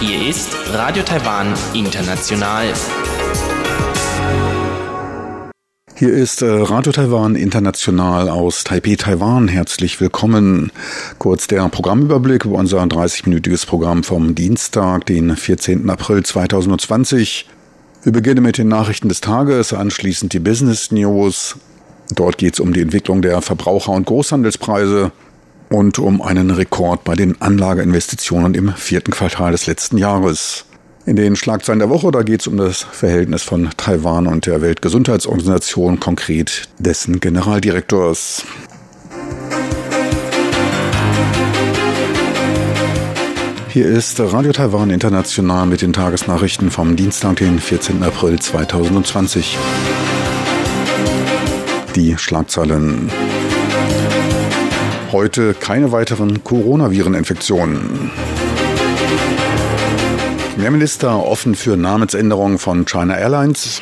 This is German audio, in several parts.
Hier ist Radio Taiwan International. Hier ist äh, Radio Taiwan International aus Taipei, Taiwan. Herzlich willkommen. Kurz der Programmüberblick über unser 30-minütiges Programm vom Dienstag, den 14. April 2020. Wir beginnen mit den Nachrichten des Tages, anschließend die Business News. Dort geht es um die Entwicklung der Verbraucher- und Großhandelspreise und um einen Rekord bei den Anlageinvestitionen im vierten Quartal des letzten Jahres. In den Schlagzeilen der Woche, da geht es um das Verhältnis von Taiwan und der Weltgesundheitsorganisation, konkret dessen Generaldirektors. Hier ist Radio Taiwan International mit den Tagesnachrichten vom Dienstag, den 14. April 2020. Die Schlagzeilen. Heute keine weiteren Coronaviren-Infektionen. Premierminister offen für Namensänderungen von China Airlines.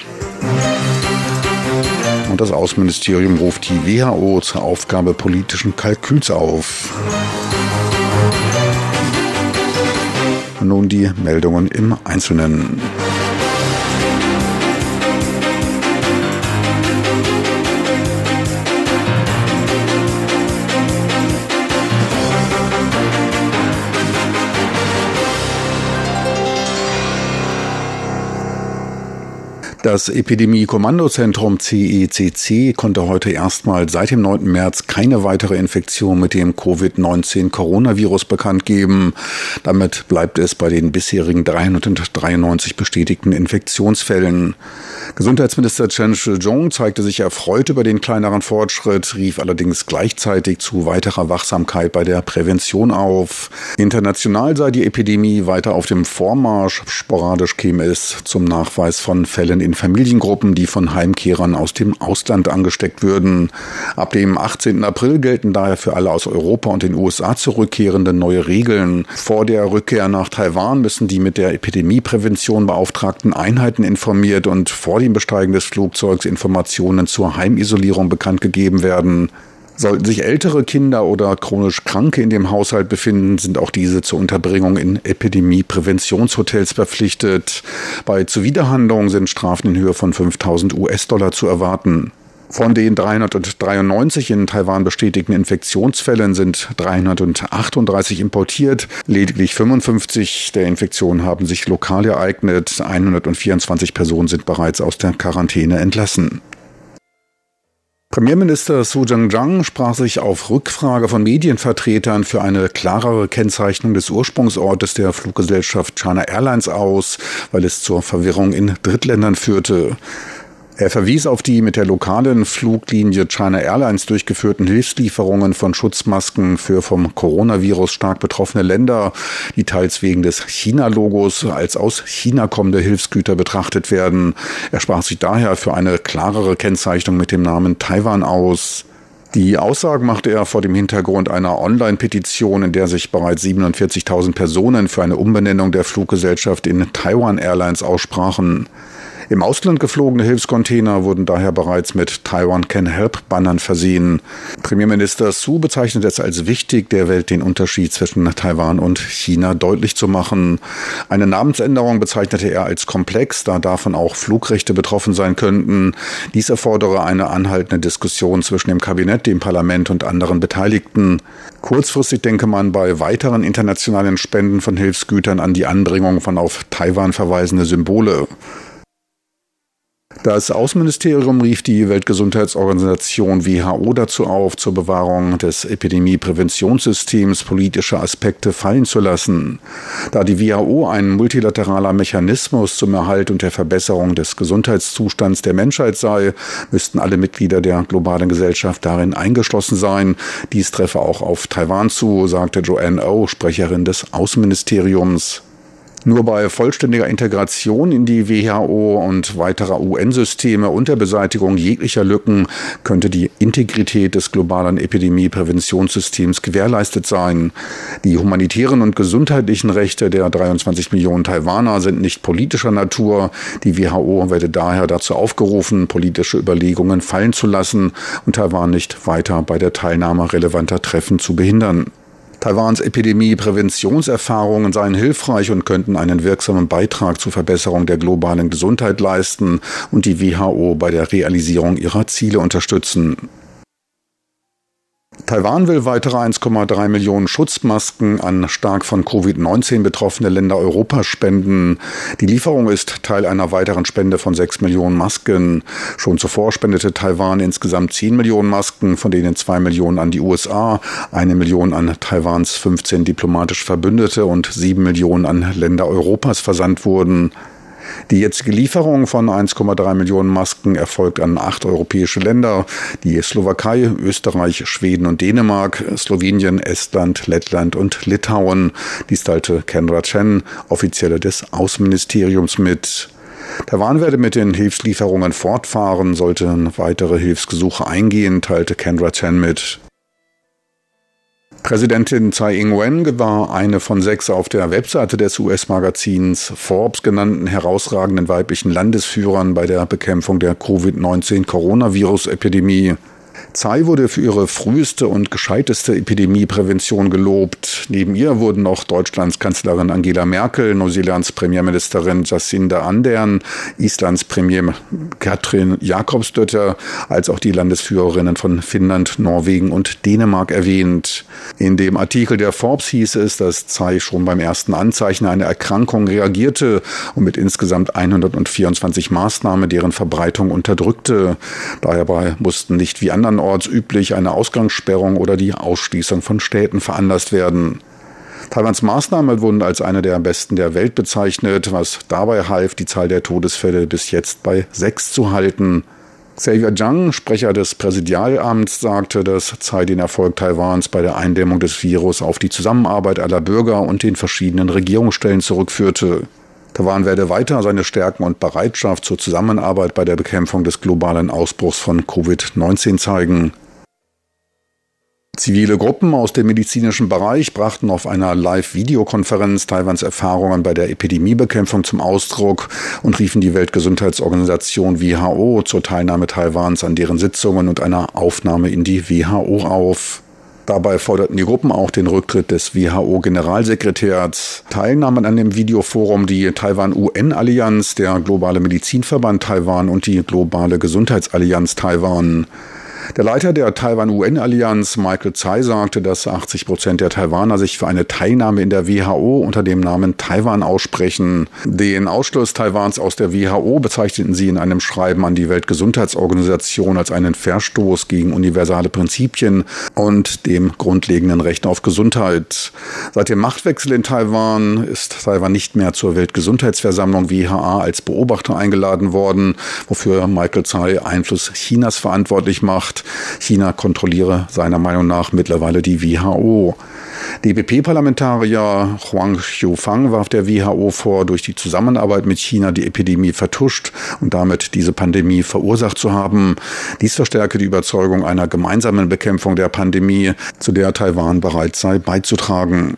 Und das Außenministerium ruft die WHO zur Aufgabe politischen Kalküls auf. Nun die Meldungen im Einzelnen. Das Epidemie-Kommandozentrum CECC e konnte heute erstmal seit dem 9. März keine weitere Infektion mit dem Covid-19-Coronavirus bekannt geben. Damit bleibt es bei den bisherigen 393 bestätigten Infektionsfällen. Gesundheitsminister Chen Shih-chung zeigte sich erfreut über den kleineren Fortschritt, rief allerdings gleichzeitig zu weiterer Wachsamkeit bei der Prävention auf. International sei die Epidemie weiter auf dem Vormarsch. Sporadisch käme es zum Nachweis von Fällen in Familiengruppen, die von Heimkehrern aus dem Ausland angesteckt würden. Ab dem 18. April gelten daher für alle aus Europa und den USA zurückkehrenden neue Regeln. Vor der Rückkehr nach Taiwan müssen die mit der Epidemieprävention beauftragten Einheiten informiert und vor dem Besteigen des Flugzeugs Informationen zur Heimisolierung bekannt gegeben werden. Sollten sich ältere Kinder oder chronisch Kranke in dem Haushalt befinden, sind auch diese zur Unterbringung in Epidemie-Präventionshotels verpflichtet. Bei Zuwiderhandlungen sind Strafen in Höhe von 5000 US-Dollar zu erwarten. Von den 393 in Taiwan bestätigten Infektionsfällen sind 338 importiert. Lediglich 55 der Infektionen haben sich lokal ereignet. 124 Personen sind bereits aus der Quarantäne entlassen. Premierminister Su Zhang sprach sich auf Rückfrage von Medienvertretern für eine klarere Kennzeichnung des Ursprungsortes der Fluggesellschaft China Airlines aus, weil es zur Verwirrung in Drittländern führte. Er verwies auf die mit der lokalen Fluglinie China Airlines durchgeführten Hilfslieferungen von Schutzmasken für vom Coronavirus stark betroffene Länder, die teils wegen des China-Logos als aus China kommende Hilfsgüter betrachtet werden. Er sprach sich daher für eine klarere Kennzeichnung mit dem Namen Taiwan aus. Die Aussagen machte er vor dem Hintergrund einer Online-Petition, in der sich bereits 47.000 Personen für eine Umbenennung der Fluggesellschaft in Taiwan Airlines aussprachen. Im Ausland geflogene Hilfscontainer wurden daher bereits mit Taiwan Can Help Bannern versehen. Premierminister Su bezeichnet es als wichtig, der Welt den Unterschied zwischen Taiwan und China deutlich zu machen. Eine Namensänderung bezeichnete er als komplex, da davon auch Flugrechte betroffen sein könnten. Dies erfordere eine anhaltende Diskussion zwischen dem Kabinett, dem Parlament und anderen Beteiligten. Kurzfristig denke man bei weiteren internationalen Spenden von Hilfsgütern an die Anbringung von auf Taiwan verweisende Symbole. Das Außenministerium rief die Weltgesundheitsorganisation WHO dazu auf, zur Bewahrung des Epidemiepräventionssystems politische Aspekte fallen zu lassen. Da die WHO ein multilateraler Mechanismus zum Erhalt und der Verbesserung des Gesundheitszustands der Menschheit sei, müssten alle Mitglieder der globalen Gesellschaft darin eingeschlossen sein. Dies treffe auch auf Taiwan zu, sagte Joanne O, Sprecherin des Außenministeriums. Nur bei vollständiger Integration in die WHO und weiterer UN-Systeme und der Beseitigung jeglicher Lücken könnte die Integrität des globalen Epidemiepräventionssystems gewährleistet sein. Die humanitären und gesundheitlichen Rechte der 23 Millionen Taiwaner sind nicht politischer Natur. Die WHO werde daher dazu aufgerufen, politische Überlegungen fallen zu lassen und Taiwan nicht weiter bei der Teilnahme relevanter Treffen zu behindern. Taiwans Epidemie-Präventionserfahrungen seien hilfreich und könnten einen wirksamen Beitrag zur Verbesserung der globalen Gesundheit leisten und die WHO bei der Realisierung ihrer Ziele unterstützen. Taiwan will weitere 1,3 Millionen Schutzmasken an stark von Covid-19 betroffene Länder Europas spenden. Die Lieferung ist Teil einer weiteren Spende von 6 Millionen Masken. Schon zuvor spendete Taiwan insgesamt 10 Millionen Masken, von denen 2 Millionen an die USA, eine Million an Taiwans 15 diplomatisch Verbündete und 7 Millionen an Länder Europas versandt wurden. Die jetzige Lieferung von 1,3 Millionen Masken erfolgt an acht europäische Länder, die Slowakei, Österreich, Schweden und Dänemark, Slowenien, Estland, Lettland und Litauen. Dies teilte Kendra Chen, Offizielle des Außenministeriums mit. Taiwan werde mit den Hilfslieferungen fortfahren, sollten weitere Hilfsgesuche eingehen, teilte Kendra Chen mit. Präsidentin Tsai Ing-wen war eine von sechs auf der Webseite des US-Magazins Forbes genannten herausragenden weiblichen Landesführern bei der Bekämpfung der Covid-19-Coronavirus-Epidemie. Tsai wurde für ihre früheste und gescheiteste Epidemieprävention gelobt. Neben ihr wurden noch Deutschlands Kanzlerin Angela Merkel, Neuseelands Premierministerin Jacinda Ardern, Islands Premier Katrin Jakobsdötter, als auch die Landesführerinnen von Finnland, Norwegen und Dänemark erwähnt. In dem Artikel der Forbes hieß es, dass Tsai schon beim ersten Anzeichen einer Erkrankung reagierte und mit insgesamt 124 Maßnahmen deren Verbreitung unterdrückte. Dabei mussten nicht wie andere andernorts üblich eine Ausgangssperrung oder die Ausschließung von Städten veranlasst werden. Taiwans Maßnahmen wurden als eine der besten der Welt bezeichnet, was dabei half, die Zahl der Todesfälle bis jetzt bei sechs zu halten. Xavier Zhang, Sprecher des Präsidialamts, sagte, dass Tsai den Erfolg Taiwans bei der Eindämmung des Virus auf die Zusammenarbeit aller Bürger und den verschiedenen Regierungsstellen zurückführte. Taiwan werde weiter seine Stärken und Bereitschaft zur Zusammenarbeit bei der Bekämpfung des globalen Ausbruchs von Covid-19 zeigen. Zivile Gruppen aus dem medizinischen Bereich brachten auf einer Live-Videokonferenz Taiwans Erfahrungen bei der Epidemiebekämpfung zum Ausdruck und riefen die Weltgesundheitsorganisation WHO zur Teilnahme Taiwans an deren Sitzungen und einer Aufnahme in die WHO auf. Dabei forderten die Gruppen auch den Rücktritt des WHO-Generalsekretärs. Teilnahmen an dem Videoforum die Taiwan-UN-Allianz, der Globale Medizinverband Taiwan und die Globale Gesundheitsallianz Taiwan. Der Leiter der Taiwan-UN-Allianz, Michael Tsai, sagte, dass 80 Prozent der Taiwaner sich für eine Teilnahme in der WHO unter dem Namen Taiwan aussprechen. Den Ausschluss Taiwans aus der WHO bezeichneten sie in einem Schreiben an die Weltgesundheitsorganisation als einen Verstoß gegen universale Prinzipien und dem grundlegenden Recht auf Gesundheit. Seit dem Machtwechsel in Taiwan ist Taiwan nicht mehr zur Weltgesundheitsversammlung WHA als Beobachter eingeladen worden, wofür Michael Tsai Einfluss Chinas verantwortlich macht macht. China kontrolliere seiner Meinung nach mittlerweile die WHO. DPP-Parlamentarier Huang Xiufang warf der WHO vor, durch die Zusammenarbeit mit China die Epidemie vertuscht und damit diese Pandemie verursacht zu haben. Dies verstärke die Überzeugung einer gemeinsamen Bekämpfung der Pandemie, zu der Taiwan bereit sei beizutragen.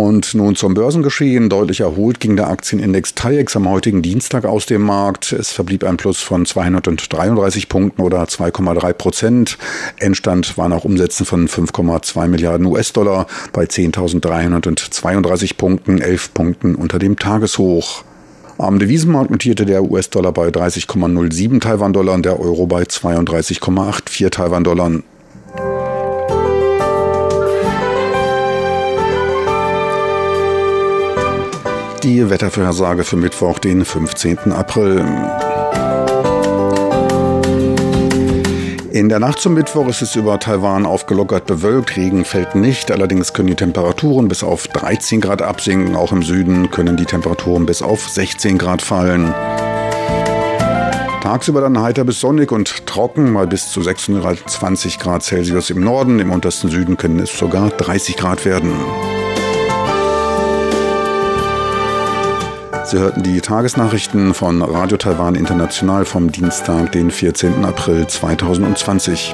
Und nun zum Börsengeschehen. Deutlich erholt ging der Aktienindex TAIEX am heutigen Dienstag aus dem Markt. Es verblieb ein Plus von 233 Punkten oder 2,3 Prozent. Endstand waren auch Umsätze von 5,2 Milliarden US-Dollar bei 10.332 Punkten, 11 Punkten unter dem Tageshoch. Am Devisenmarkt notierte der US-Dollar bei 30,07 Taiwan-Dollar und der Euro bei 32,84 Taiwan-Dollar. Die Wettervorhersage für Mittwoch, den 15. April. In der Nacht zum Mittwoch ist es über Taiwan aufgelockert bewölkt, Regen fällt nicht, allerdings können die Temperaturen bis auf 13 Grad absinken, auch im Süden können die Temperaturen bis auf 16 Grad fallen. Tagsüber dann heiter bis sonnig und trocken, mal bis zu 620 Grad Celsius im Norden, im untersten Süden können es sogar 30 Grad werden. Sie hörten die Tagesnachrichten von Radio Taiwan International vom Dienstag, den 14. April 2020.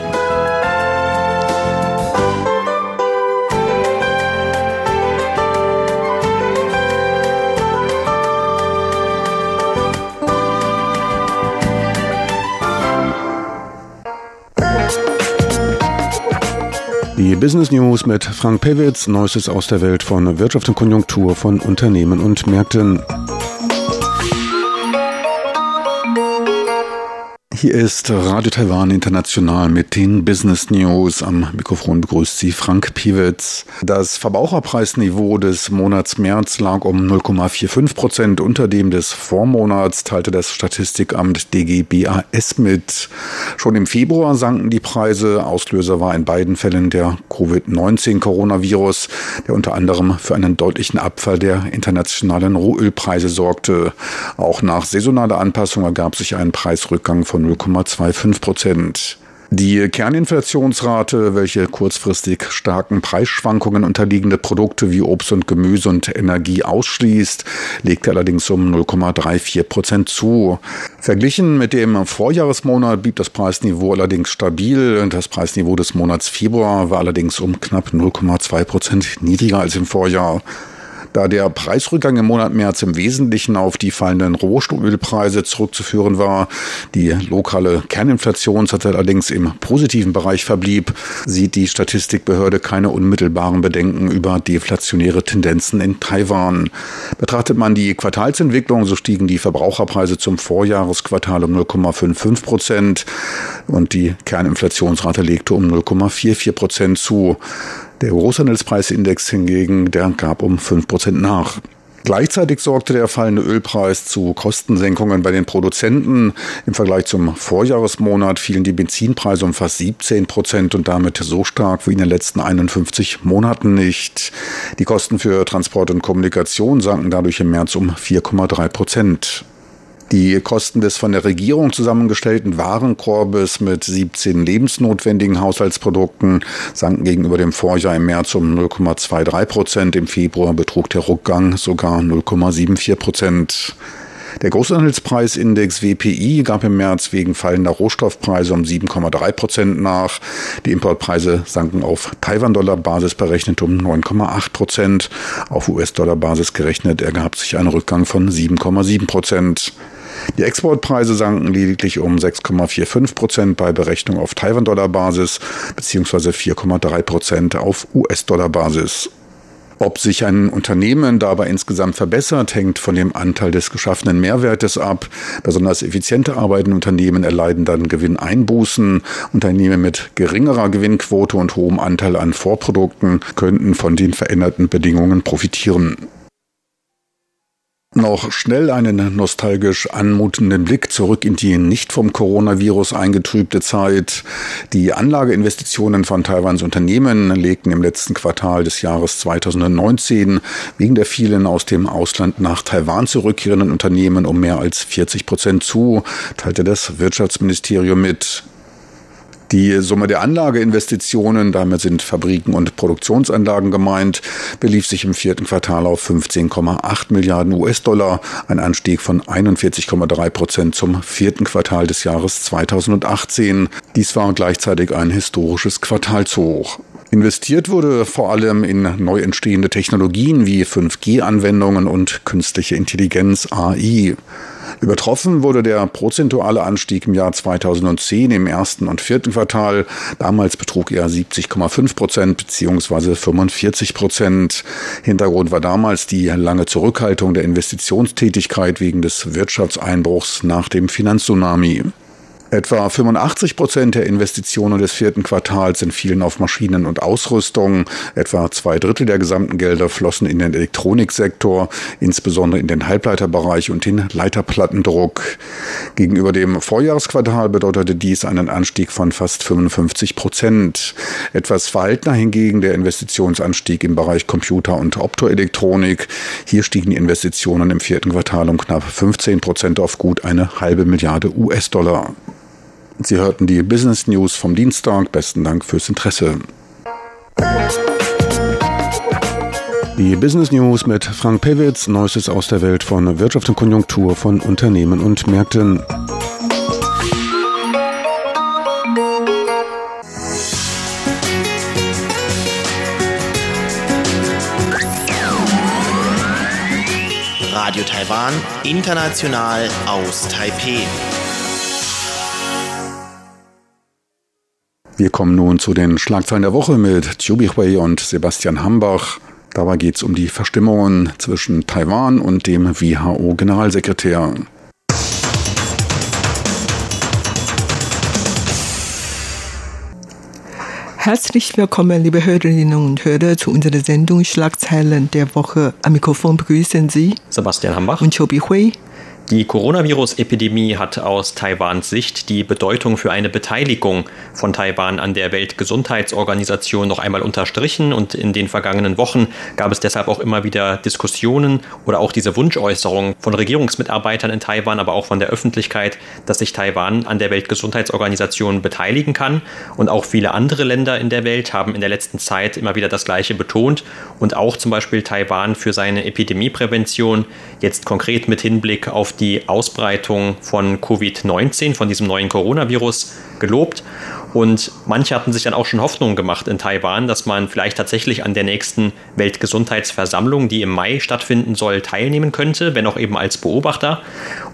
Die Business News mit Frank Pewitz, Neuestes aus der Welt von Wirtschaft und Konjunktur von Unternehmen und Märkten. Hier ist Radio Taiwan International mit den Business News. Am Mikrofon begrüßt Sie Frank Piewitz. Das Verbraucherpreisniveau des Monats März lag um 0,45 Prozent unter dem des Vormonats, teilte das Statistikamt DGBAS mit. Schon im Februar sanken die Preise. Auslöser war in beiden Fällen der Covid-19-Coronavirus, der unter anderem für einen deutlichen Abfall der internationalen Rohölpreise sorgte. Auch nach saisonaler Anpassung ergab sich ein Preisrückgang von 0,25 Prozent. Die Kerninflationsrate, welche kurzfristig starken Preisschwankungen unterliegende Produkte wie Obst und Gemüse und Energie ausschließt, legte allerdings um 0,34 Prozent zu. Verglichen mit dem Vorjahresmonat blieb das Preisniveau allerdings stabil. Das Preisniveau des Monats Februar war allerdings um knapp 0,2 Prozent niedriger als im Vorjahr. Da der Preisrückgang im Monat März im Wesentlichen auf die fallenden Rohstoffölpreise zurückzuführen war, die lokale Kerninflationszeit allerdings im positiven Bereich verblieb, sieht die Statistikbehörde keine unmittelbaren Bedenken über deflationäre Tendenzen in Taiwan. Betrachtet man die Quartalsentwicklung, so stiegen die Verbraucherpreise zum Vorjahresquartal um 0,55 Prozent und die Kerninflationsrate legte um 0,44 Prozent zu. Der Großhandelspreisindex hingegen, der gab um 5% nach. Gleichzeitig sorgte der fallende Ölpreis zu Kostensenkungen bei den Produzenten. Im Vergleich zum Vorjahresmonat fielen die Benzinpreise um fast 17 Prozent und damit so stark wie in den letzten 51 Monaten nicht. Die Kosten für Transport und Kommunikation sanken dadurch im März um 4,3 Prozent. Die Kosten des von der Regierung zusammengestellten Warenkorbes mit 17 lebensnotwendigen Haushaltsprodukten sanken gegenüber dem Vorjahr im März um 0,23 Prozent. Im Februar betrug der Rückgang sogar 0,74 Prozent. Der Großhandelspreisindex WPI gab im März wegen fallender Rohstoffpreise um 7,3 Prozent nach. Die Importpreise sanken auf Taiwan-Dollar-Basis berechnet um 9,8 Prozent. Auf US-Dollar-Basis gerechnet ergab sich ein Rückgang von 7,7 Prozent. Die Exportpreise sanken lediglich um 6,45 Prozent bei Berechnung auf Taiwan-Dollar-Basis bzw. 4,3 Prozent auf US-Dollar-Basis. Ob sich ein Unternehmen dabei insgesamt verbessert, hängt von dem Anteil des geschaffenen Mehrwertes ab. Besonders effiziente arbeitende Unternehmen erleiden dann Gewinneinbußen. Unternehmen mit geringerer Gewinnquote und hohem Anteil an Vorprodukten könnten von den veränderten Bedingungen profitieren noch schnell einen nostalgisch anmutenden Blick zurück in die nicht vom Coronavirus eingetrübte Zeit. Die Anlageinvestitionen von Taiwans Unternehmen legten im letzten Quartal des Jahres 2019 wegen der vielen aus dem Ausland nach Taiwan zurückkehrenden Unternehmen um mehr als 40 Prozent zu, teilte das Wirtschaftsministerium mit. Die Summe der Anlageinvestitionen, damit sind Fabriken und Produktionsanlagen gemeint, belief sich im vierten Quartal auf 15,8 Milliarden US-Dollar, ein Anstieg von 41,3 Prozent zum vierten Quartal des Jahres 2018. Dies war gleichzeitig ein historisches Quartalshoch. Investiert wurde vor allem in neu entstehende Technologien wie 5G-Anwendungen und künstliche Intelligenz AI. Übertroffen wurde der prozentuale Anstieg im Jahr 2010 im ersten und vierten Quartal. Damals betrug er 70,5 Prozent bzw. 45 Prozent. Hintergrund war damals die lange Zurückhaltung der Investitionstätigkeit wegen des Wirtschaftseinbruchs nach dem Finanztsunami. Etwa 85 Prozent der Investitionen des vierten Quartals entfielen auf Maschinen und Ausrüstung. Etwa zwei Drittel der gesamten Gelder flossen in den Elektroniksektor, insbesondere in den Halbleiterbereich und den Leiterplattendruck. Gegenüber dem Vorjahresquartal bedeutete dies einen Anstieg von fast 55 Prozent. Etwas verhaltener hingegen der Investitionsanstieg im Bereich Computer und Optoelektronik. Hier stiegen die Investitionen im vierten Quartal um knapp 15 Prozent auf gut eine halbe Milliarde US-Dollar. Sie hörten die Business News vom Dienstag. Besten Dank fürs Interesse. Die Business News mit Frank Pewitz, Neuestes aus der Welt von Wirtschaft und Konjunktur von Unternehmen und Märkten. Radio Taiwan, international aus Taipeh. Wir kommen nun zu den Schlagzeilen der Woche mit Chubi Hui und Sebastian Hambach. Dabei geht es um die Verstimmungen zwischen Taiwan und dem WHO-Generalsekretär. Herzlich willkommen, liebe Hörerinnen und Hörer, zu unserer Sendung Schlagzeilen der Woche. Am Mikrofon begrüßen Sie Sebastian Hambach und Chobi Hui. Die Coronavirus-Epidemie hat aus Taiwans Sicht die Bedeutung für eine Beteiligung von Taiwan an der Weltgesundheitsorganisation noch einmal unterstrichen. Und in den vergangenen Wochen gab es deshalb auch immer wieder Diskussionen oder auch diese Wunschäußerung von Regierungsmitarbeitern in Taiwan, aber auch von der Öffentlichkeit, dass sich Taiwan an der Weltgesundheitsorganisation beteiligen kann. Und auch viele andere Länder in der Welt haben in der letzten Zeit immer wieder das Gleiche betont. Und auch zum Beispiel Taiwan für seine Epidemieprävention. Jetzt konkret mit Hinblick auf die Ausbreitung von Covid-19, von diesem neuen Coronavirus, gelobt. Und manche hatten sich dann auch schon Hoffnungen gemacht in Taiwan, dass man vielleicht tatsächlich an der nächsten Weltgesundheitsversammlung, die im Mai stattfinden soll, teilnehmen könnte, wenn auch eben als Beobachter.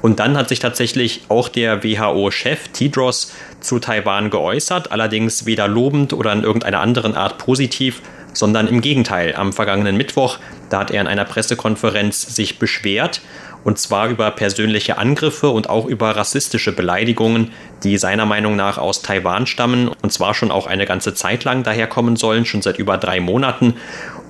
Und dann hat sich tatsächlich auch der WHO-Chef Tidros zu Taiwan geäußert, allerdings weder lobend oder in irgendeiner anderen Art positiv, sondern im Gegenteil. Am vergangenen Mittwoch, da hat er in einer Pressekonferenz sich beschwert und zwar über persönliche Angriffe und auch über rassistische Beleidigungen, die seiner Meinung nach aus Taiwan stammen und zwar schon auch eine ganze Zeit lang daherkommen sollen, schon seit über drei Monaten.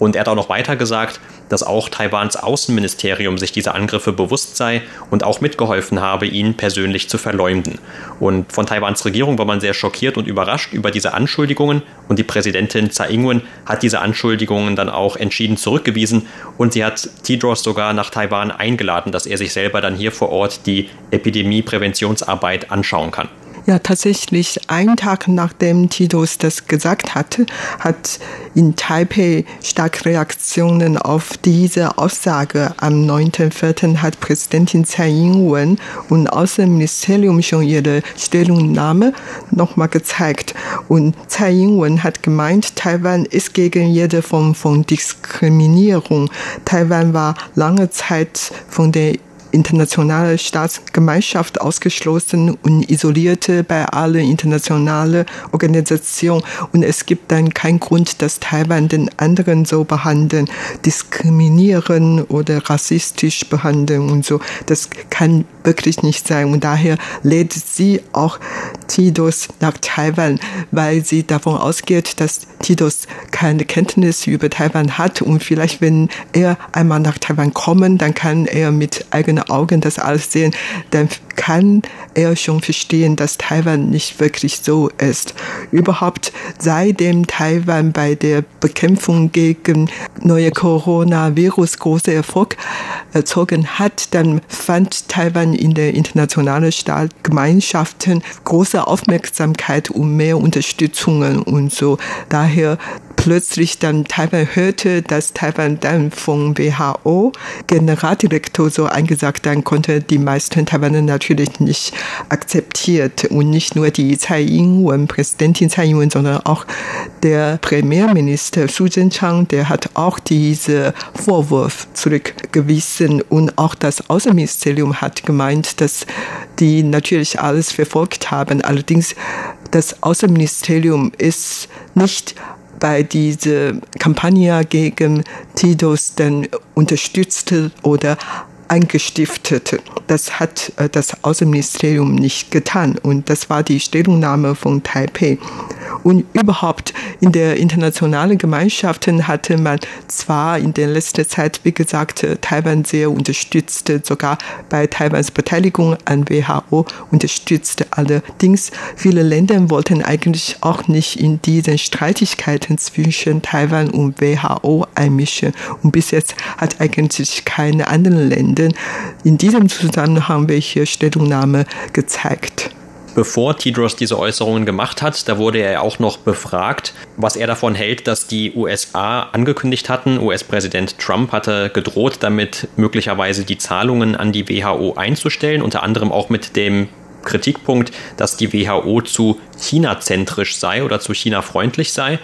Und er hat auch noch weiter gesagt, dass auch Taiwans Außenministerium sich dieser Angriffe bewusst sei und auch mitgeholfen habe, ihn persönlich zu verleumden. Und von Taiwans Regierung war man sehr schockiert und überrascht über diese Anschuldigungen und die Präsidentin Tsai Ing-wen hat diese Anschuldigungen dann auch entschieden zurückgewiesen und sie hat Tidros sogar nach Taiwan eingeladen, dass er sich selber dann hier vor Ort die Epidemiepräventionsarbeit anschauen kann. Ja, tatsächlich, einen Tag nachdem Titus das gesagt hatte, hat in Taipei stark Reaktionen auf diese Aussage. Am 9.4. hat Präsidentin Tsai Ing-wen und Außenministerium schon ihre Stellungnahme nochmal gezeigt. Und Tsai Ing-wen hat gemeint, Taiwan ist gegen jede Form von Diskriminierung. Taiwan war lange Zeit von der internationale Staatsgemeinschaft ausgeschlossen und isolierte bei allen internationalen Organisationen. Und es gibt dann keinen Grund, dass Taiwan den anderen so behandeln, diskriminieren oder rassistisch behandeln und so. Das kann wirklich nicht sein. Und daher lädt sie auch Tidos nach Taiwan, weil sie davon ausgeht, dass Tidos keine Kenntnis über Taiwan hat und vielleicht, wenn er einmal nach Taiwan kommt, dann kann er mit eigenen Augen das alles sehen, dann kann er schon verstehen, dass Taiwan nicht wirklich so ist. Überhaupt seitdem Taiwan bei der Bekämpfung gegen neue Coronavirus große Erfolg erzogen hat, dann fand Taiwan in der internationalen Staatsgemeinschaften große Aufmerksamkeit und mehr Unterstützungen und so. Daher plötzlich dann Taiwan hörte, dass Taiwan dann vom WHO Generaldirektor so eingesagt, dann konnte. Die meisten Taiwaner natürlich nicht akzeptiert. Und nicht nur die Tsai Ing-wen, Präsidentin Tsai Ing-wen, sondern auch der Premierminister Su Zhenchang, der hat auch diese Vorwurf zurückgewiesen. Und auch das Außenministerium hat gemeint, dass die natürlich alles verfolgt haben. Allerdings das Außenministerium ist nicht bei dieser Kampagne gegen Titus dann unterstützte oder angestiftet. Das hat äh, das Außenministerium nicht getan und das war die Stellungnahme von Taipei. Und überhaupt in der internationalen Gemeinschaft hatte man zwar in der letzten Zeit, wie gesagt, Taiwan sehr unterstützt, sogar bei Taiwans Beteiligung an WHO unterstützt. Allerdings viele Länder wollten eigentlich auch nicht in diesen Streitigkeiten zwischen Taiwan und WHO einmischen. Und bis jetzt hat eigentlich keine anderen Länder in diesem Zusammenhang welche Stellungnahme gezeigt. bevor Tedros diese Äußerungen gemacht hat, da wurde er auch noch befragt, was er davon hält, dass die USA angekündigt hatten. US-Präsident Trump hatte gedroht, damit möglicherweise die Zahlungen an die WHO einzustellen, unter anderem auch mit dem Kritikpunkt, dass die WHO zu China-zentrisch sei oder zu China-freundlich sei.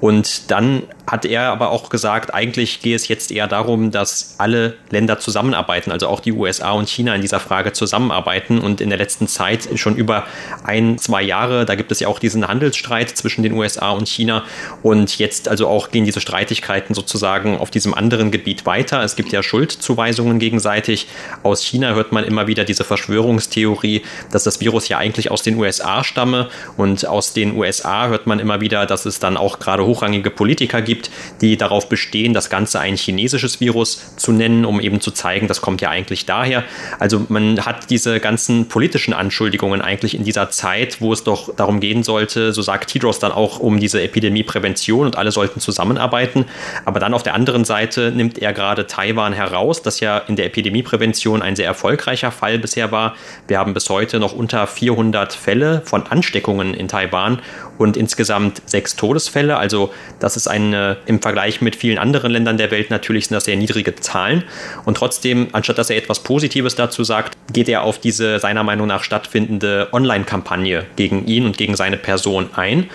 Und dann hat er aber auch gesagt, eigentlich gehe es jetzt eher darum, dass alle Länder zusammenarbeiten, also auch die USA und China in dieser Frage zusammenarbeiten. Und in der letzten Zeit schon über ein, zwei Jahre, da gibt es ja auch diesen Handelsstreit zwischen den USA und China. Und jetzt also auch gehen diese Streitigkeiten sozusagen auf diesem anderen Gebiet weiter. Es gibt ja Schuldzuweisungen gegenseitig. Aus China hört man immer wieder diese Verschwörungstheorie, dass das Virus ja eigentlich aus den USA stamme. Und aus den USA hört man immer wieder, dass es dann auch gerade hochrangige Politiker gibt, gibt, die darauf bestehen, das Ganze ein chinesisches Virus zu nennen, um eben zu zeigen, das kommt ja eigentlich daher. Also man hat diese ganzen politischen Anschuldigungen eigentlich in dieser Zeit, wo es doch darum gehen sollte, so sagt Tedros dann auch um diese Epidemieprävention und alle sollten zusammenarbeiten. Aber dann auf der anderen Seite nimmt er gerade Taiwan heraus, das ja in der Epidemieprävention ein sehr erfolgreicher Fall bisher war. Wir haben bis heute noch unter 400 Fälle von Ansteckungen in Taiwan und insgesamt sechs Todesfälle. Also das ist eine im Vergleich mit vielen anderen Ländern der Welt natürlich sind das sehr niedrige Zahlen. Und trotzdem, anstatt dass er etwas Positives dazu sagt, geht er auf diese seiner Meinung nach stattfindende Online-Kampagne gegen ihn und gegen seine Person ein.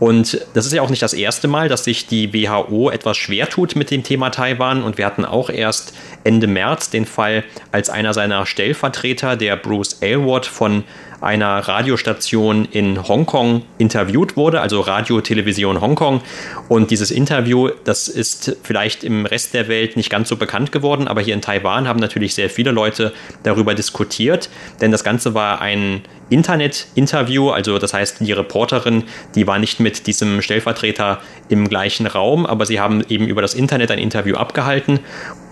Und das ist ja auch nicht das erste Mal, dass sich die WHO etwas schwer tut mit dem Thema Taiwan. Und wir hatten auch erst Ende März den Fall, als einer seiner Stellvertreter, der Bruce Aylward von einer Radiostation in Hongkong interviewt wurde, also Radio Television Hongkong. Und dieses Interview, das ist vielleicht im Rest der Welt nicht ganz so bekannt geworden, aber hier in Taiwan haben natürlich sehr viele Leute darüber diskutiert, denn das Ganze war ein Internet-Interview, also das heißt, die Reporterin, die war nicht mit diesem Stellvertreter im gleichen Raum, aber sie haben eben über das Internet ein Interview abgehalten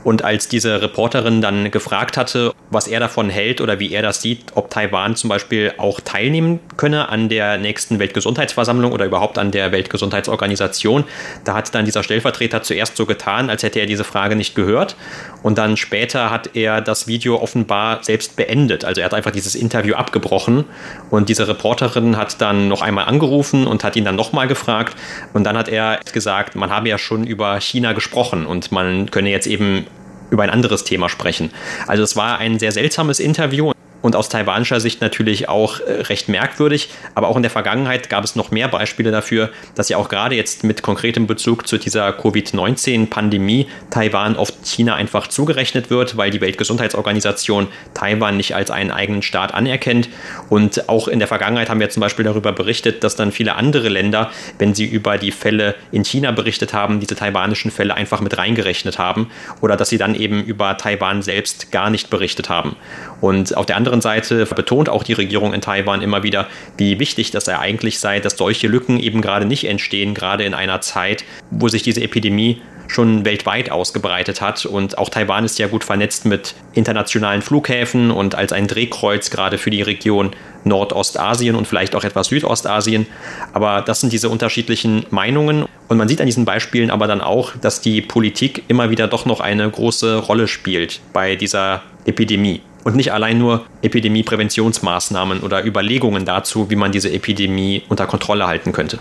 und als diese Reporterin dann gefragt hatte, was er davon hält oder wie er das sieht, ob Taiwan zum Beispiel auch teilnehmen könne an der nächsten Weltgesundheitsversammlung oder überhaupt an der Weltgesundheitsorganisation, da hat dann dieser Stellvertreter zuerst so getan, als hätte er diese Frage nicht gehört. Und dann später hat er das Video offenbar selbst beendet. Also er hat einfach dieses Interview abgebrochen und diese Reporterin hat dann noch einmal angerufen und hat ihn dann nochmal gefragt. Und dann hat er gesagt, man habe ja schon über China gesprochen und man könne jetzt eben über ein anderes Thema sprechen. Also es war ein sehr seltsames Interview und aus taiwanischer Sicht natürlich auch äh, recht merkwürdig. Aber auch in der Vergangenheit gab es noch mehr Beispiele dafür, dass ja auch gerade jetzt mit konkretem Bezug zu dieser Covid-19-Pandemie Taiwan oft China einfach zugerechnet wird, weil die Weltgesundheitsorganisation Taiwan nicht als einen eigenen Staat anerkennt. Und auch in der Vergangenheit haben wir zum Beispiel darüber berichtet, dass dann viele andere Länder, wenn sie über die Fälle in China berichtet haben, diese taiwanischen Fälle einfach mit reingerechnet haben oder dass sie dann eben über Taiwan selbst gar nicht berichtet haben. Und auf der anderen anderen Seite betont auch die Regierung in Taiwan immer wieder, wie wichtig das eigentlich sei, dass solche Lücken eben gerade nicht entstehen, gerade in einer Zeit, wo sich diese Epidemie schon weltweit ausgebreitet hat. Und auch Taiwan ist ja gut vernetzt mit internationalen Flughäfen und als ein Drehkreuz gerade für die Region Nordostasien und vielleicht auch etwas Südostasien. Aber das sind diese unterschiedlichen Meinungen. Und man sieht an diesen Beispielen aber dann auch, dass die Politik immer wieder doch noch eine große Rolle spielt bei dieser Epidemie und nicht allein nur Epidemiepräventionsmaßnahmen oder Überlegungen dazu, wie man diese Epidemie unter Kontrolle halten könnte.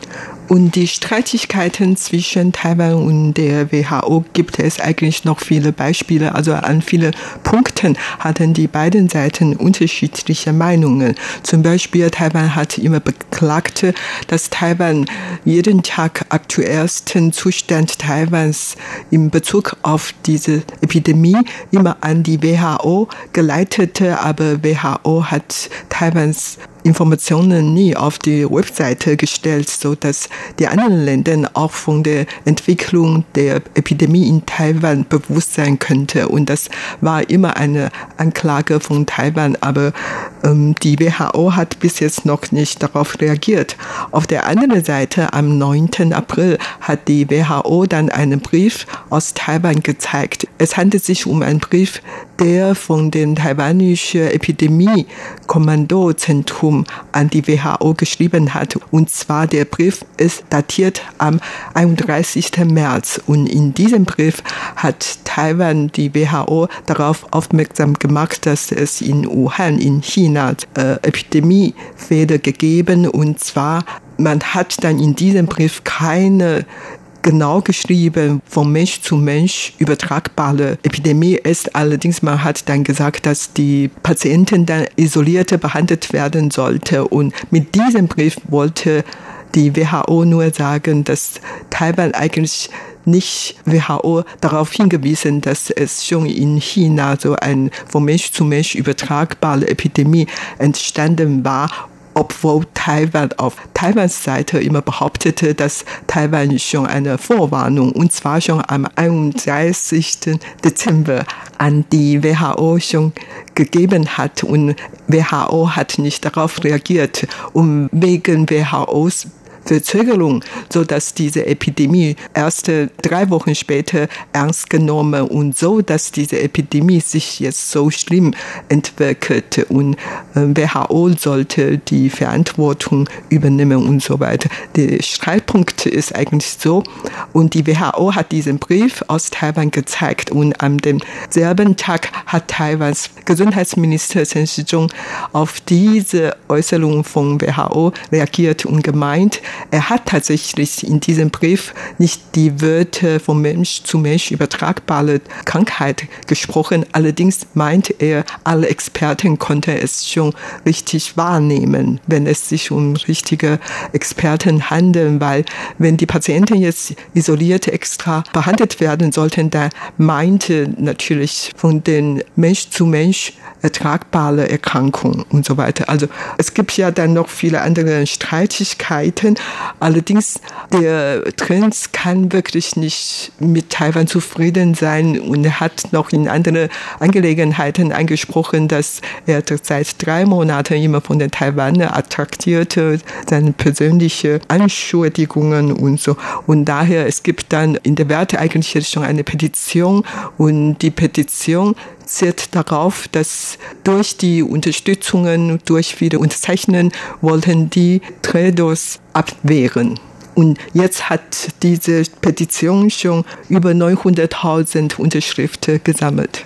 Und die Streitigkeiten zwischen Taiwan und der WHO gibt es eigentlich noch viele Beispiele. Also an vielen Punkten hatten die beiden Seiten unterschiedliche Meinungen. Zum Beispiel Taiwan hat immer beklagt, dass Taiwan jeden Tag aktuellsten Zustand Taiwans in Bezug auf diese Epidemie immer an die WHO geleitet leitete, aber WHO hat Taiwans Informationen nie auf die Webseite gestellt, so dass die anderen Länder auch von der Entwicklung der Epidemie in Taiwan bewusst sein könnte. Und das war immer eine Anklage von Taiwan, aber ähm, die WHO hat bis jetzt noch nicht darauf reagiert. Auf der anderen Seite, am 9. April, hat die WHO dann einen Brief aus Taiwan gezeigt. Es handelt sich um einen Brief, der von dem taiwanischen Epidemie-Kommandozentrum Publikum an die WHO geschrieben hat. Und zwar der Brief ist datiert am 31. März. Und in diesem Brief hat Taiwan die WHO darauf aufmerksam gemacht, dass es in Wuhan in China äh, Epidemiefälle gegeben und zwar man hat dann in diesem Brief keine genau geschrieben, von Mensch zu Mensch übertragbare Epidemie ist. Allerdings, man hat dann gesagt, dass die Patienten dann isoliert behandelt werden sollten. Und mit diesem Brief wollte die WHO nur sagen, dass Taiwan eigentlich nicht WHO darauf hingewiesen, dass es schon in China so ein von Mensch zu Mensch übertragbare Epidemie entstanden war obwohl Taiwan auf Taiwans Seite immer behauptete, dass Taiwan schon eine Vorwarnung, und zwar schon am 31. Dezember an die WHO schon gegeben hat und WHO hat nicht darauf reagiert. Und wegen WHOs Verzögerung, so dass diese Epidemie erst drei Wochen später ernst genommen und so, dass diese Epidemie sich jetzt so schlimm entwickelt und äh, WHO sollte die Verantwortung übernehmen und so weiter. Der Streitpunkt ist eigentlich so und die WHO hat diesen Brief aus Taiwan gezeigt und am selben Tag hat Taiwans Gesundheitsminister Chen Shizhong auf diese Äußerung von WHO reagiert und gemeint, er hat tatsächlich in diesem Brief nicht die Wörter von Mensch zu Mensch übertragbare Krankheit gesprochen. Allerdings meint er, alle Experten konnten es schon richtig wahrnehmen, wenn es sich um richtige Experten handelt, weil wenn die Patienten jetzt isoliert extra behandelt werden sollten, da meinte natürlich von den Mensch zu Mensch ertragbare Erkrankung und so weiter. Also es gibt ja dann noch viele andere Streitigkeiten. Allerdings der Prinz kann wirklich nicht mit Taiwan zufrieden sein und hat noch in andere Angelegenheiten angesprochen, dass er seit drei Monaten immer von den Taiwaner attraktierte, seine persönliche Anschuldigungen und so. Und daher, es gibt dann in der Welt eigentlich schon eine Petition und die Petition zielt darauf, dass durch die Unterstützungen, durch viele Unterzeichnen wollten die Trados abwehren. Und jetzt hat diese Petition schon über 900.000 Unterschriften gesammelt.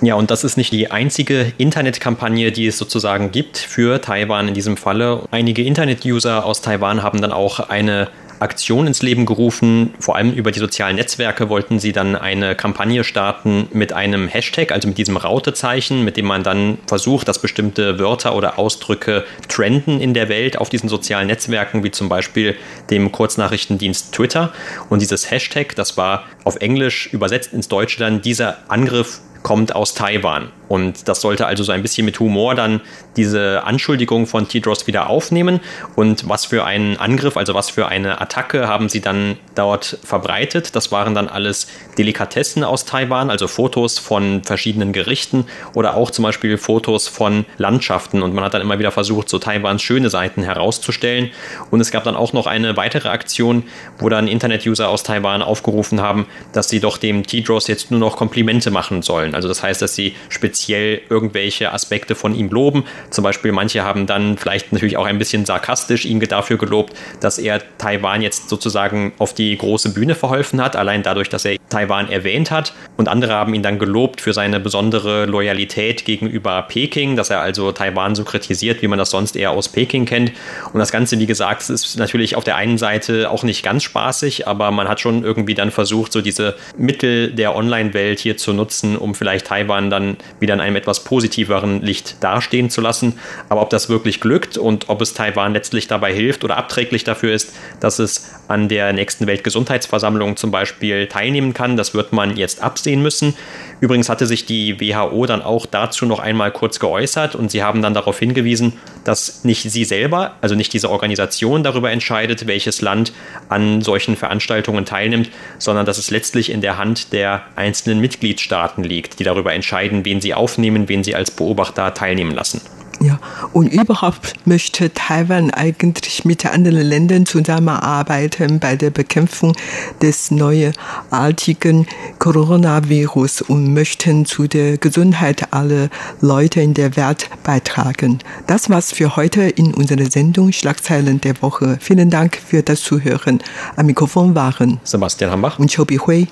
Ja, und das ist nicht die einzige Internetkampagne, die es sozusagen gibt für Taiwan in diesem Falle. Einige Internet-User aus Taiwan haben dann auch eine Aktion ins Leben gerufen. Vor allem über die sozialen Netzwerke wollten sie dann eine Kampagne starten mit einem Hashtag, also mit diesem Rautezeichen, mit dem man dann versucht, dass bestimmte Wörter oder Ausdrücke trenden in der Welt auf diesen sozialen Netzwerken, wie zum Beispiel dem Kurznachrichtendienst Twitter. Und dieses Hashtag, das war auf Englisch übersetzt ins Deutsche dann dieser Angriff kommt aus Taiwan. Und das sollte also so ein bisschen mit Humor dann diese Anschuldigung von Tedros wieder aufnehmen. Und was für einen Angriff, also was für eine Attacke haben sie dann dort verbreitet? Das waren dann alles Delikatessen aus Taiwan, also Fotos von verschiedenen Gerichten oder auch zum Beispiel Fotos von Landschaften. Und man hat dann immer wieder versucht, so Taiwans schöne Seiten herauszustellen. Und es gab dann auch noch eine weitere Aktion, wo dann Internet-User aus Taiwan aufgerufen haben, dass sie doch dem Tedros jetzt nur noch Komplimente machen sollen. Also das heißt, dass sie speziell irgendwelche Aspekte von ihm loben. Zum Beispiel manche haben dann vielleicht natürlich auch ein bisschen sarkastisch ihm dafür gelobt, dass er Taiwan jetzt sozusagen auf die große Bühne verholfen hat, allein dadurch, dass er Taiwan erwähnt hat. Und andere haben ihn dann gelobt für seine besondere Loyalität gegenüber Peking, dass er also Taiwan so kritisiert, wie man das sonst eher aus Peking kennt. Und das Ganze, wie gesagt, ist natürlich auf der einen Seite auch nicht ganz spaßig, aber man hat schon irgendwie dann versucht, so diese Mittel der Online-Welt hier zu nutzen, um vielleicht Taiwan dann wieder in einem etwas positiveren Licht dastehen zu lassen. Aber ob das wirklich glückt und ob es Taiwan letztlich dabei hilft oder abträglich dafür ist, dass es an der nächsten Weltgesundheitsversammlung zum Beispiel teilnehmen kann, das wird man jetzt absehen müssen. Übrigens hatte sich die WHO dann auch dazu noch einmal kurz geäußert und sie haben dann darauf hingewiesen, dass nicht sie selber, also nicht diese Organisation darüber entscheidet, welches Land an solchen Veranstaltungen teilnimmt, sondern dass es letztlich in der Hand der einzelnen Mitgliedstaaten liegt, die darüber entscheiden, wen sie aufnehmen, wen sie als Beobachter teilnehmen lassen. Ja, und überhaupt möchte Taiwan eigentlich mit anderen Ländern zusammenarbeiten bei der Bekämpfung des neuartigen Coronavirus und möchten zu der Gesundheit aller Leute in der Welt beitragen. Das war's für heute in unserer Sendung Schlagzeilen der Woche. Vielen Dank für das Zuhören. Am Mikrofon waren Sebastian Hambach und Chobi Hui.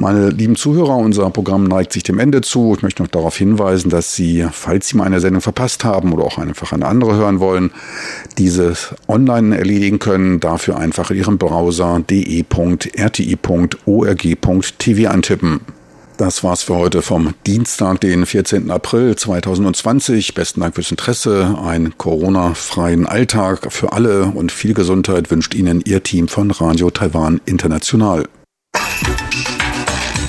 Meine lieben Zuhörer, unser Programm neigt sich dem Ende zu. Ich möchte noch darauf hinweisen, dass Sie, falls Sie mal eine Sendung verpasst haben oder auch einfach eine andere hören wollen, dieses online erledigen können. Dafür einfach in Ihrem Browser de.rti.org.tv antippen. Das war's für heute vom Dienstag, den 14. April 2020. Besten Dank fürs Interesse. Einen Corona-freien Alltag für alle und viel Gesundheit wünscht Ihnen Ihr Team von Radio Taiwan International.